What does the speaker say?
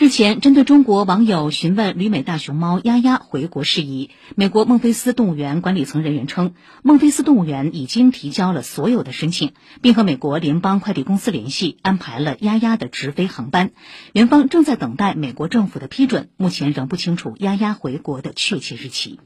日前针对中国网友询问旅美大熊猫丫丫回国事宜美国孟菲斯动物园管理层人员称孟菲斯动物园已经提交了所有的申请并和美国联邦快递公司联系安排了丫丫的直飞航班。园方正在等待美国政府的批准目前仍不清楚丫丫回国的确切日期。